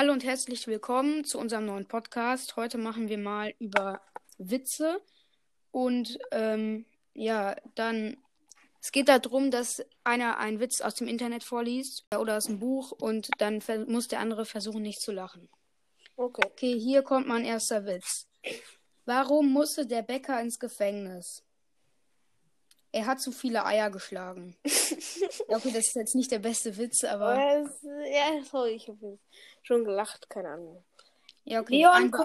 Hallo und herzlich willkommen zu unserem neuen Podcast. Heute machen wir mal über Witze und ähm, ja, dann es geht darum, dass einer einen Witz aus dem Internet vorliest oder aus dem Buch und dann muss der andere versuchen, nicht zu lachen. Okay. Okay, hier kommt mein erster Witz. Warum musste der Bäcker ins Gefängnis? Er hat zu viele Eier geschlagen. okay, das ist jetzt nicht der beste Witz, aber. Das, ja, sorry, ich habe schon gelacht, keine Ahnung. Ja, okay. Leon, ko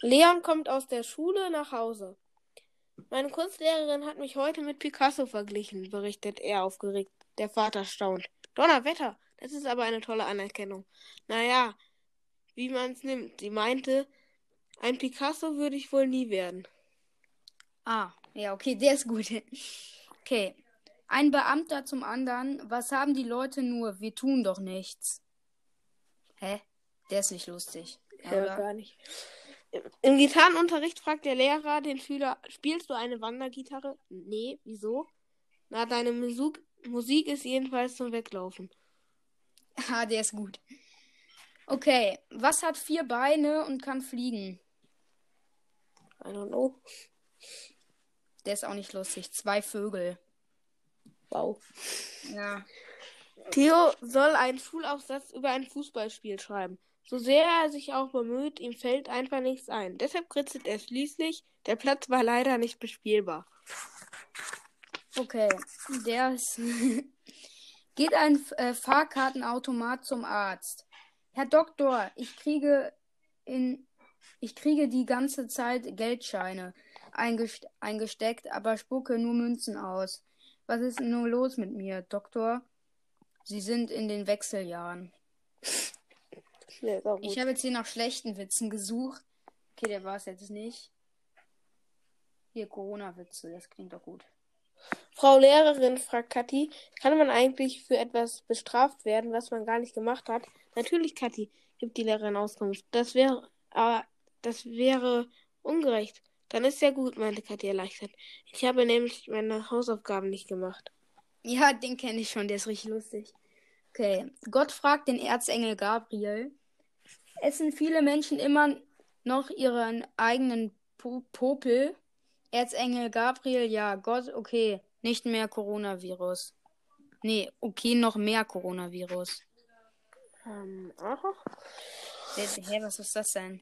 Leon kommt aus der Schule nach Hause. Meine Kunstlehrerin hat mich heute mit Picasso verglichen, berichtet er aufgeregt. Der Vater staunt. Donnerwetter, das ist aber eine tolle Anerkennung. Naja, wie man es nimmt. Sie meinte, ein Picasso würde ich wohl nie werden. Ah, ja, okay, der ist gut. Okay. Ein Beamter zum anderen. Was haben die Leute nur? Wir tun doch nichts. Hä? Der ist nicht lustig. Ja, oder? gar nicht. Im Gitarrenunterricht fragt der Lehrer den Schüler, spielst du eine Wandergitarre? Nee, wieso? Na, deine Musik, Musik ist jedenfalls zum Weglaufen. Ah, der ist gut. Okay, was hat vier Beine und kann fliegen? I don't know. Der ist auch nicht lustig. Zwei Vögel. Wow. Ja. Theo soll einen Schulaufsatz über ein Fußballspiel schreiben. So sehr er sich auch bemüht, ihm fällt einfach nichts ein. Deshalb kritzelt er schließlich. Der Platz war leider nicht bespielbar. Okay, der ist. Geht ein äh, Fahrkartenautomat zum Arzt. Herr Doktor, ich kriege in ich kriege die ganze Zeit Geldscheine eingest eingesteckt, aber spucke nur Münzen aus. Was ist denn nur los mit mir, Doktor? Sie sind in den Wechseljahren. Ja, ich habe jetzt hier nach schlechten Witzen gesucht. Okay, der war es jetzt nicht. Hier Corona-Witze, das klingt doch gut. Frau Lehrerin, fragt Kathi, kann man eigentlich für etwas bestraft werden, was man gar nicht gemacht hat? Natürlich, Kathi, gibt die Lehrerin Auskunft. Das wäre, aber das wäre ungerecht. Dann ist ja gut, meinte Katja erleichtert. Ich habe nämlich meine Hausaufgaben nicht gemacht. Ja, den kenne ich schon, der ist richtig lustig. Okay. Gott fragt den Erzengel Gabriel. Essen viele Menschen immer noch ihren eigenen po Popel? Erzengel Gabriel, ja. Gott, okay. Nicht mehr Coronavirus. Nee, okay, noch mehr Coronavirus. Ähm, aha. Hä, was ist das denn?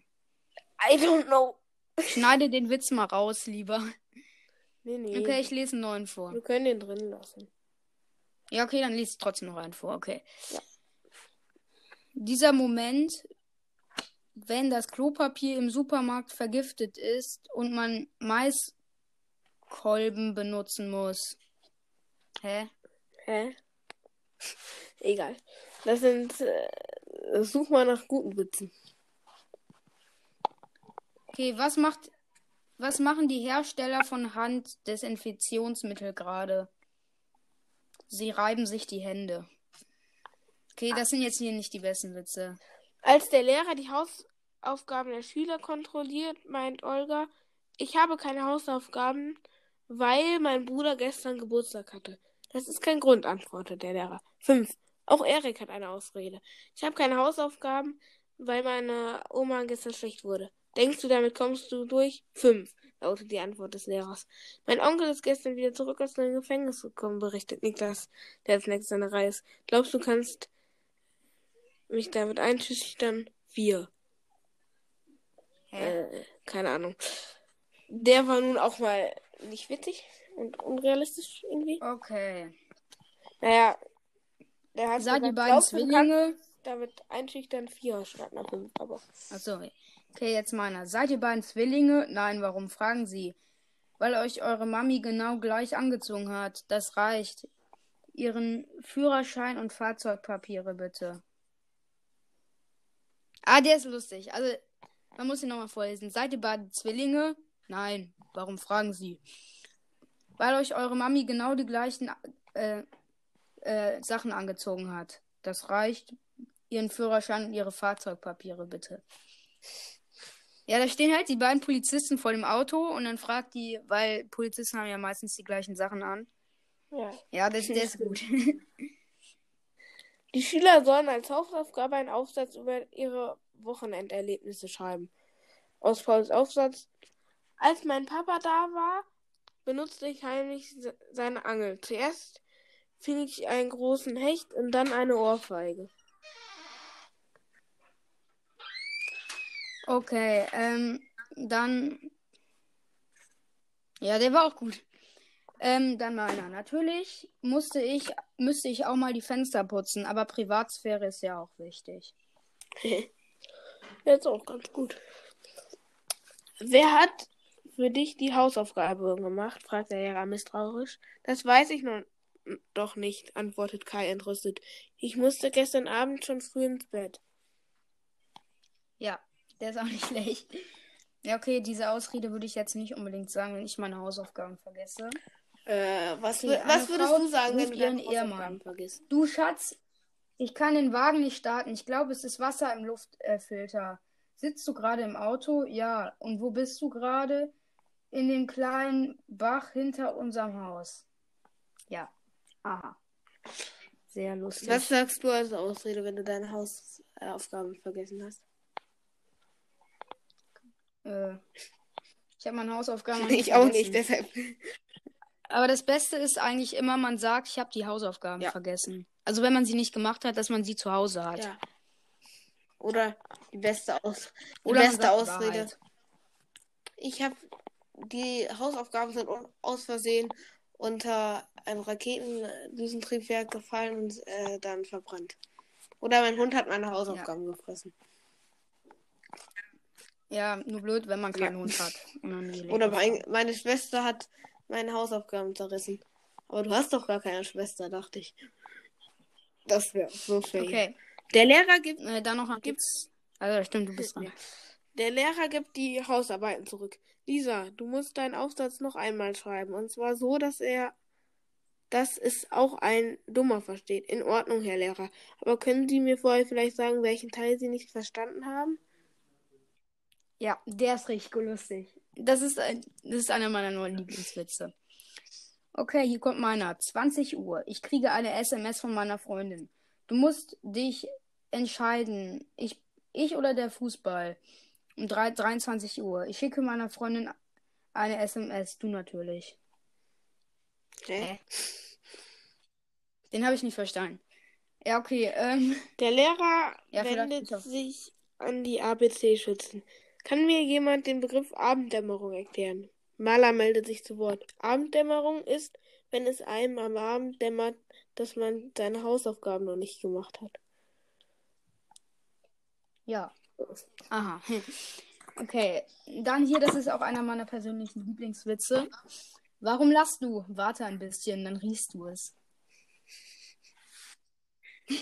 I don't know. Schneide den Witz mal raus, lieber. Nee, nee. Okay, ich lese einen neuen vor. Wir können den drin lassen. Ja, okay, dann lese ich trotzdem noch einen vor, okay. Ja. Dieser Moment, wenn das Klopapier im Supermarkt vergiftet ist und man Maiskolben benutzen muss. Hä? Hä? Egal. Das sind. Äh, such mal nach guten Witzen. Okay, was macht. Was machen die Hersteller von Handdesinfektionsmittel gerade? Sie reiben sich die Hände. Okay, das sind jetzt hier nicht die besten Witze. Als der Lehrer die Hausaufgaben der Schüler kontrolliert, meint Olga, ich habe keine Hausaufgaben, weil mein Bruder gestern Geburtstag hatte. Das ist kein Grund, antwortet der Lehrer. Fünf. Auch Erik hat eine Ausrede. Ich habe keine Hausaufgaben, weil meine Oma gestern schlecht wurde. Denkst du, damit kommst du durch? Fünf, lautet die Antwort des Lehrers. Mein Onkel ist gestern wieder zurück aus dem Gefängnis gekommen, berichtet Niklas, der als nächstes seine Reihe ist. Glaubst du, kannst mich damit einschüchtern? Vier. Hä? Äh, keine Ahnung. Der war nun auch mal nicht witzig und unrealistisch irgendwie. Okay. Naja, der hat Sag die beiden Zwillinge. Damit einschüchtern vier statt nach fünf, aber. Achso, Okay, jetzt meiner. Seid ihr beiden Zwillinge? Nein, warum fragen Sie? Weil euch eure Mami genau gleich angezogen hat. Das reicht. Ihren Führerschein und Fahrzeugpapiere bitte. Ah, der ist lustig. Also, man muss ihn nochmal vorlesen. Seid ihr beide Zwillinge? Nein. Warum fragen Sie? Weil euch eure Mami genau die gleichen äh, äh, Sachen angezogen hat. Das reicht. Ihren Führerschein und ihre Fahrzeugpapiere bitte. Ja, da stehen halt die beiden Polizisten vor dem Auto und dann fragt die, weil Polizisten haben ja meistens die gleichen Sachen an. Ja, ja das, das ist gut. Die Schüler sollen als Hausaufgabe einen Aufsatz über ihre Wochenenderlebnisse schreiben. Aus Pauls Aufsatz. Als mein Papa da war, benutzte ich heimlich seine Angel. Zuerst fing ich einen großen Hecht und dann eine Ohrfeige. Okay, ähm, dann. Ja, der war auch gut. Ähm, dann meiner. Natürlich musste ich, müsste ich auch mal die Fenster putzen, aber Privatsphäre ist ja auch wichtig. Jetzt auch ganz gut. Wer hat für dich die Hausaufgabe gemacht? fragt der Lehrer misstrauisch. Das weiß ich nun doch nicht, antwortet Kai entrüstet. Ich musste gestern Abend schon früh ins Bett. Ja, der ist auch nicht schlecht. Ja, okay, diese Ausrede würde ich jetzt nicht unbedingt sagen, wenn ich meine Hausaufgaben vergesse. Äh, was, okay, was würdest Frau du sagen, wenn du deine Hausaufgaben vergisst? Du Schatz, ich kann den Wagen nicht starten. Ich glaube, es ist Wasser im Luftfilter. Sitzt du gerade im Auto? Ja. Und wo bist du gerade? In dem kleinen Bach hinter unserem Haus. Ja. Aha. Sehr lustig. Was sagst du als Ausrede, wenn du deine Hausaufgaben vergessen hast? Äh, ich habe meine Hausaufgaben nicht Ich auch nicht, deshalb. Aber das Beste ist eigentlich immer, man sagt, ich habe die Hausaufgaben ja. vergessen. Also wenn man sie nicht gemacht hat, dass man sie zu Hause hat. Ja. Oder die beste, Aus die Oder beste Ausrede. Ich habe die Hausaufgaben sind aus Versehen unter ein Raketendüsentriebwerk gefallen und äh, dann verbrannt. Oder mein Hund hat meine Hausaufgaben ja. gefressen. Ja, nur blöd, wenn man keinen ja. Hund hat. Oder mein, meine Schwester hat meine Hausaufgaben zerrissen. Aber du hast doch gar keine Schwester, dachte ich. Das wäre so fair. Okay. Der Lehrer gibt. Äh, dann noch gibt's. Also stimmt, du bist dran. Der Lehrer gibt die Hausarbeiten zurück. Lisa, du musst deinen Aufsatz noch einmal schreiben. Und zwar so, dass er. dass es auch ein Dummer versteht. In Ordnung, Herr Lehrer. Aber können Sie mir vorher vielleicht sagen, welchen Teil Sie nicht verstanden haben? Ja, der ist richtig lustig. Das ist, ein, das ist einer meiner neuen Lieblingswitze. Okay, hier kommt meiner. 20 Uhr. Ich kriege eine SMS von meiner Freundin. Du musst dich entscheiden. Ich, ich oder der Fußball. Um 3, 23 Uhr. Ich schicke meiner Freundin eine SMS. Du natürlich. Hä? Den habe ich nicht verstanden. Ja, okay. Ähm, der Lehrer ja, wendet sich an die ABC-Schützen. Kann mir jemand den Begriff Abenddämmerung erklären? Maler meldet sich zu Wort. Abenddämmerung ist, wenn es einem am Abend dämmert, dass man seine Hausaufgaben noch nicht gemacht hat. Ja. Aha. Okay, dann hier, das ist auch einer meiner persönlichen Lieblingswitze. Warum lachst du? Warte ein bisschen, dann riechst du es.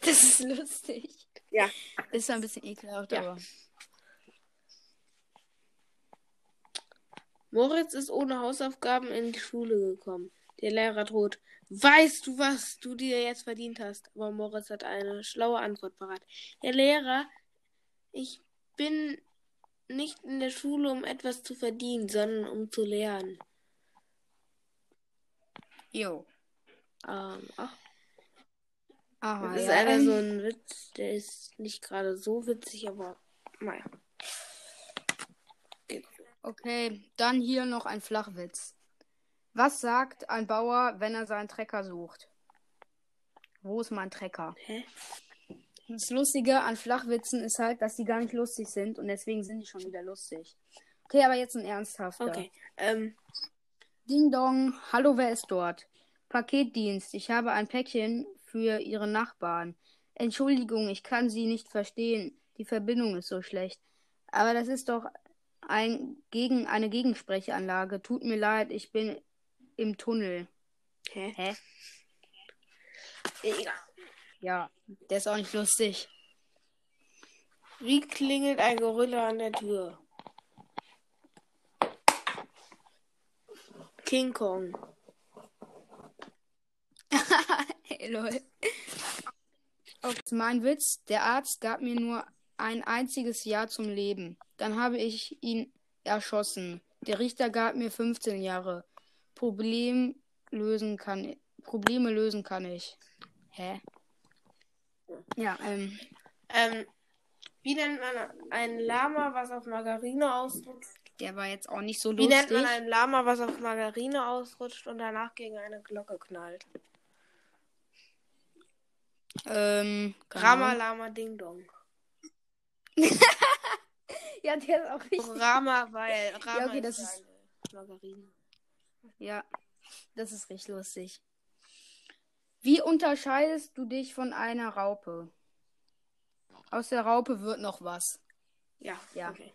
das ist lustig. Ja. Ist ein bisschen ekelhaft, ja. aber. Moritz ist ohne Hausaufgaben in die Schule gekommen. Der Lehrer droht. Weißt du, was du dir jetzt verdient hast? Aber Moritz hat eine schlaue Antwort parat. Herr Lehrer, ich bin nicht in der Schule, um etwas zu verdienen, sondern um zu lernen. Jo. Ähm, ach, Aha, das ist ja, einer ähm, so ein Witz, der ist nicht gerade so witzig, aber naja. Okay, dann hier noch ein Flachwitz. Was sagt ein Bauer, wenn er seinen Trecker sucht? Wo ist mein Trecker? Hä? Das Lustige an Flachwitzen ist halt, dass die gar nicht lustig sind und deswegen sind die schon wieder lustig. Okay, aber jetzt ein ernsthafter. Okay. Ähm. Ding Dong, hallo, wer ist dort? Paketdienst, ich habe ein Päckchen für ihre Nachbarn. Entschuldigung, ich kann Sie nicht verstehen. Die Verbindung ist so schlecht. Aber das ist doch ein Gegen eine Gegensprechanlage. Tut mir leid, ich bin im Tunnel. Hä? Hä? Ja, der ist auch nicht lustig. Wie klingelt ein Gorilla an der Tür? King Kong. lol. Okay, mein Witz. Der Arzt gab mir nur ein einziges Jahr zum Leben. Dann habe ich ihn erschossen. Der Richter gab mir 15 Jahre. Problem lösen kann Probleme lösen kann ich. Hä? Ja, ähm. Ähm, wie nennt man ein Lama, was auf Margarine ausrutscht? Der war jetzt auch nicht so Wie nennt lustig. man ein Lama, was auf Margarine ausrutscht und danach gegen eine Glocke knallt? Ähm, Rama Lama Ding Dong. Ja, der ist auch richtig. Rama, weil Rama okay, das ist, Margarine. Ja, das ist richtig lustig. Wie unterscheidest du dich von einer Raupe? Aus der Raupe wird noch was. Ja. Ja. Okay.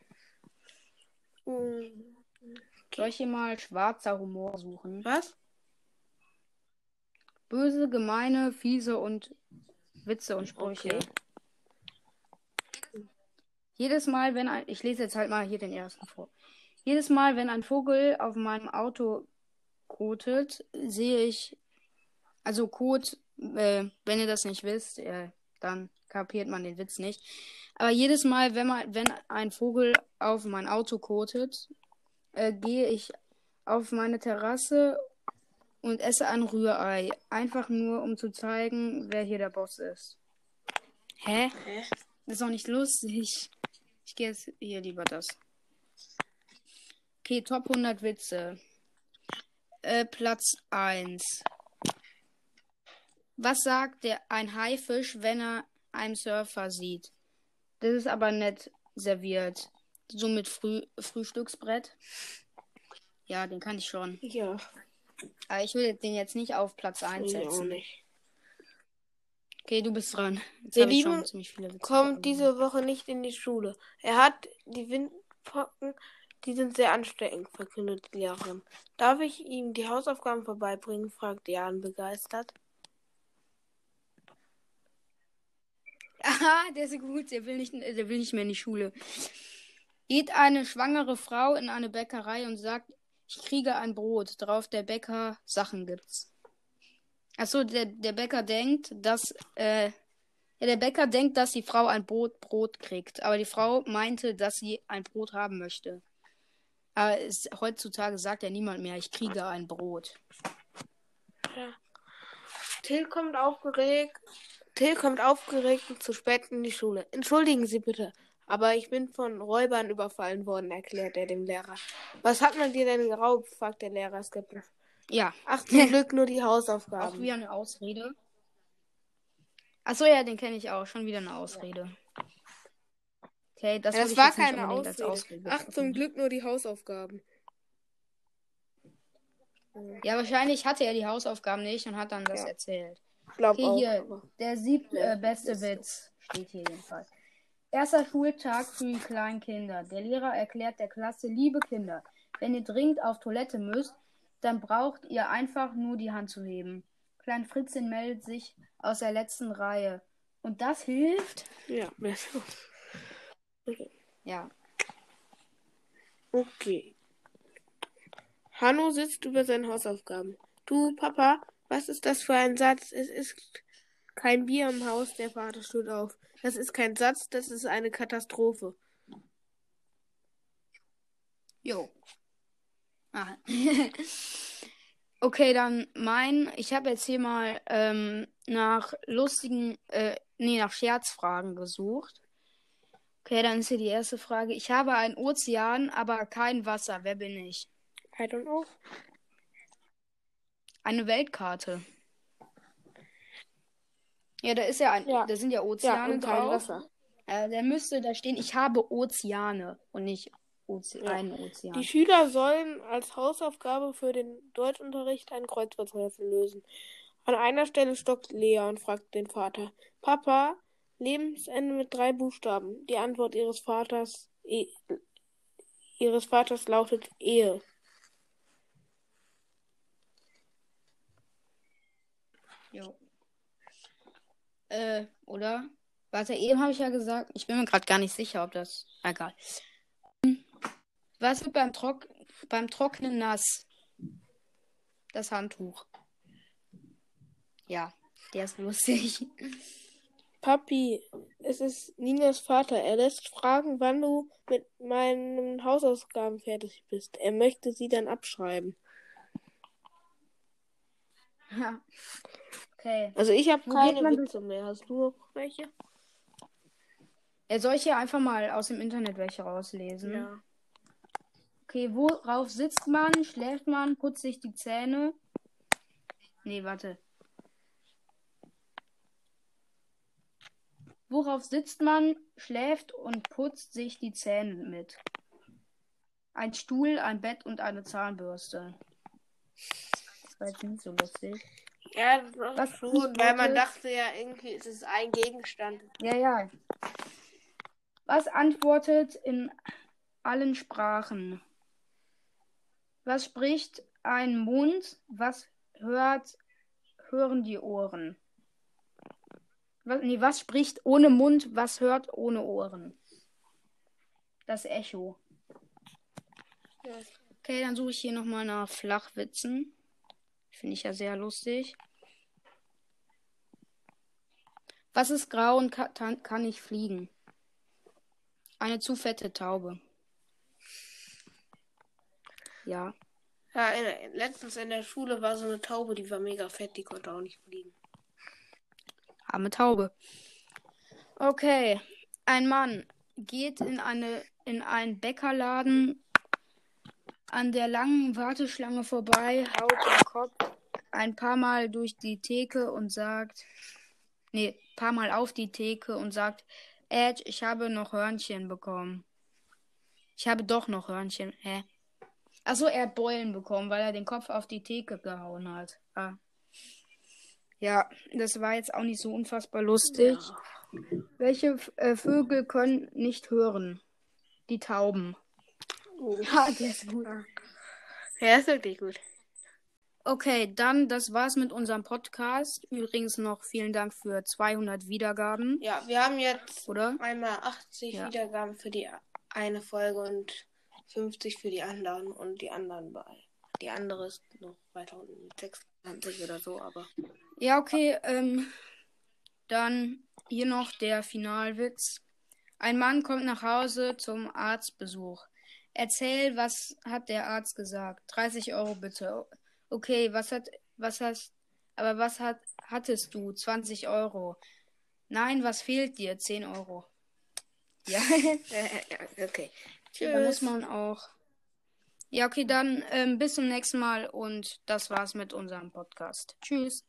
Mm, Soll ich hier mal schwarzer Humor suchen? Was? Böse, gemeine, fiese und Witze und Sprüche. Okay. Jedes Mal, wenn ein. Ich lese jetzt halt mal hier den ersten vor. Jedes Mal, wenn ein Vogel auf meinem Auto kotet, sehe ich. Also Kot, äh, wenn ihr das nicht wisst, äh, dann kapiert man den Witz nicht. Aber jedes Mal, wenn man, wenn ein Vogel auf mein Auto kotet, äh, gehe ich auf meine Terrasse und esse ein Rührei. Einfach nur, um zu zeigen, wer hier der Boss ist. Hä? Hä? Das ist doch nicht lustig. Ich gehe jetzt hier lieber das. Okay, Top 100 Witze. Äh, Platz 1. Was sagt der ein Haifisch, wenn er einen Surfer sieht? Das ist aber nett serviert. So mit Früh Frühstücksbrett. Ja, den kann ich schon. Ja. Aber ich will den jetzt nicht auf Platz 1 Ich auch setzen. nicht. Okay, du bist dran. Jetzt Der Lieben Kommt diese Woche nicht in die Schule. Er hat die Windpocken, die sind sehr ansteckend, verkündet die Lehrerin. Darf ich ihm die Hausaufgaben vorbeibringen? fragt Jan begeistert. Aha, der ist gut. Der will, nicht, der will nicht mehr in die Schule. Geht eine schwangere Frau in eine Bäckerei und sagt, ich kriege ein Brot. Drauf der Bäcker Sachen gibt's. Achso, der, der Bäcker denkt, dass, äh, ja, der Bäcker denkt, dass die Frau ein Brot, Brot kriegt. Aber die Frau meinte, dass sie ein Brot haben möchte. Aber es, heutzutage sagt ja niemand mehr, ich kriege ein Brot. Till kommt aufgeregt. Till kommt aufgeregt und zu spät in die Schule. Entschuldigen Sie bitte, aber ich bin von Räubern überfallen worden, erklärt er dem Lehrer. Was hat man dir denn geraubt? fragt der Lehrer skeptisch. Ja, Ach, zum Glück nur die auch Hausaufgaben. wieder eine Ausrede. Achso, ja, den kenne ich auch. Schon wieder eine Ausrede. Okay, das, Ja, das war keine Ausrede. Ausrede Ach, zum. Glück nur die Hausaufgaben. Ja, wahrscheinlich hatte er die Hausaufgaben nicht und hat dann das Ja. erzählt. Ich glaube Okay, auch. hier, der siebte äh, beste Witz steht hier jedenfalls. Erster Schultag für die kleinen Kinder. Der Lehrer erklärt der Klasse, liebe Kinder, wenn ihr dringend auf Toilette müsst, dann braucht ihr einfach nur die Hand zu heben. Klein Fritzchen meldet sich aus der letzten Reihe. Und das hilft? Ja, besser. Ja. Okay. Hanno sitzt über seinen Hausaufgaben. Du, Papa, was ist das für ein Satz? Es ist kein Bier im Haus, der Vater steht auf. Das ist kein Satz, das ist eine Katastrophe. Jo. Ah. okay, dann mein. Ich habe jetzt hier mal ähm, nach lustigen, äh, nee, nach Scherzfragen gesucht. Okay, dann ist hier die erste Frage. Ich habe einen Ozean, aber kein Wasser. Wer bin ich? I don't know. Eine Weltkarte. Ja, da ist ja ein, Ja. da sind ja Ja, Ozeane und kein drauf. Wasser. Äh, der müsste da stehen, ich habe Ozeane und nicht Oze Ja. einen Ozean. Die Schüler sollen als Hausaufgabe für den Deutschunterricht ein Kreuzworträtsel lösen. An einer Stelle stockt Lea und fragt den Vater: Papa, Lebensende mit drei Buchstaben. Die Antwort ihres Vaters, e ihres Vaters lautet Ehe. Jo. Äh, oder? Warte, eben habe ich ja gesagt, ich bin mir gerade gar nicht sicher, ob das. Egal. Was wird beim, Trock beim Trocknen nass? Das Handtuch. Ja, der ist lustig. Papi, es ist Ninas Vater. Er lässt fragen, wann du mit meinen Hausaufgaben fertig bist. Er möchte sie dann abschreiben. Ja. Okay. Also ich habe keine Witze mehr. Hast du noch welche? Er soll ich hier einfach mal aus dem Internet welche rauslesen? Ja. Okay, worauf sitzt man, schläft man, putzt sich die Zähne? Nee, warte. Worauf sitzt man, schläft und putzt sich die Zähne mit? Ein Stuhl, ein Bett und eine Zahnbürste. Das war jetzt nicht so lustig. Ja, das schon, weil man dachte ja irgendwie, es ist ein Gegenstand. Ja, ja. Was antwortet in allen Sprachen? Was spricht ein Mund? Was hört, hören die Ohren? Was, nee, was spricht ohne Mund? Was hört ohne Ohren? Das Echo. Okay, dann suche ich hier nochmal nach Flachwitzen. Finde ich ja sehr lustig. Was ist grau und kann, kann nicht fliegen? Eine zu fette Taube. Ja. Ja, in, letztens in der Schule war so eine Taube, die war mega fett, die konnte auch nicht fliegen. Arme Taube. Okay. Ein Mann geht in eine in einen Bäckerladen an der langen Warteschlange vorbei, haut den Kopf ein paar Mal durch die Theke und sagt, nee, paar Mal auf die Theke und sagt, Ed, ich habe noch Hörnchen bekommen. Ich habe doch noch Hörnchen. Hä? Achso, er hat Beulen bekommen, weil er den Kopf auf die Theke gehauen hat. Ah. Ja, das war jetzt auch nicht so unfassbar lustig. Welche äh, Vögel können nicht hören? Die Tauben. Ja, der ist gut. Ja, ist wirklich gut. Okay, dann, das war's mit unserem Podcast. Übrigens noch vielen Dank für 200 Wiedergaben, Ja, wir haben jetzt oder? einmal 80 Ja. Wiedergaben für die eine Folge und 50 für die anderen und die anderen bei. Die andere ist noch weiter unten mit 26 oder so, aber. Ja, okay, ähm, dann hier noch der Finalwitz. Ein Mann kommt nach Hause zum Arztbesuch. Erzähl, was hat der Arzt gesagt? 30 Euro bitte. Okay, was hat, was hast, aber was hat, hattest du? 20 Euro. Nein, was fehlt dir? 10 Euro. Ja, okay. da muss Tschüss. man auch. Ja, okay, dann ähm, bis zum nächsten Mal und das war's mit unserem Podcast. Tschüss.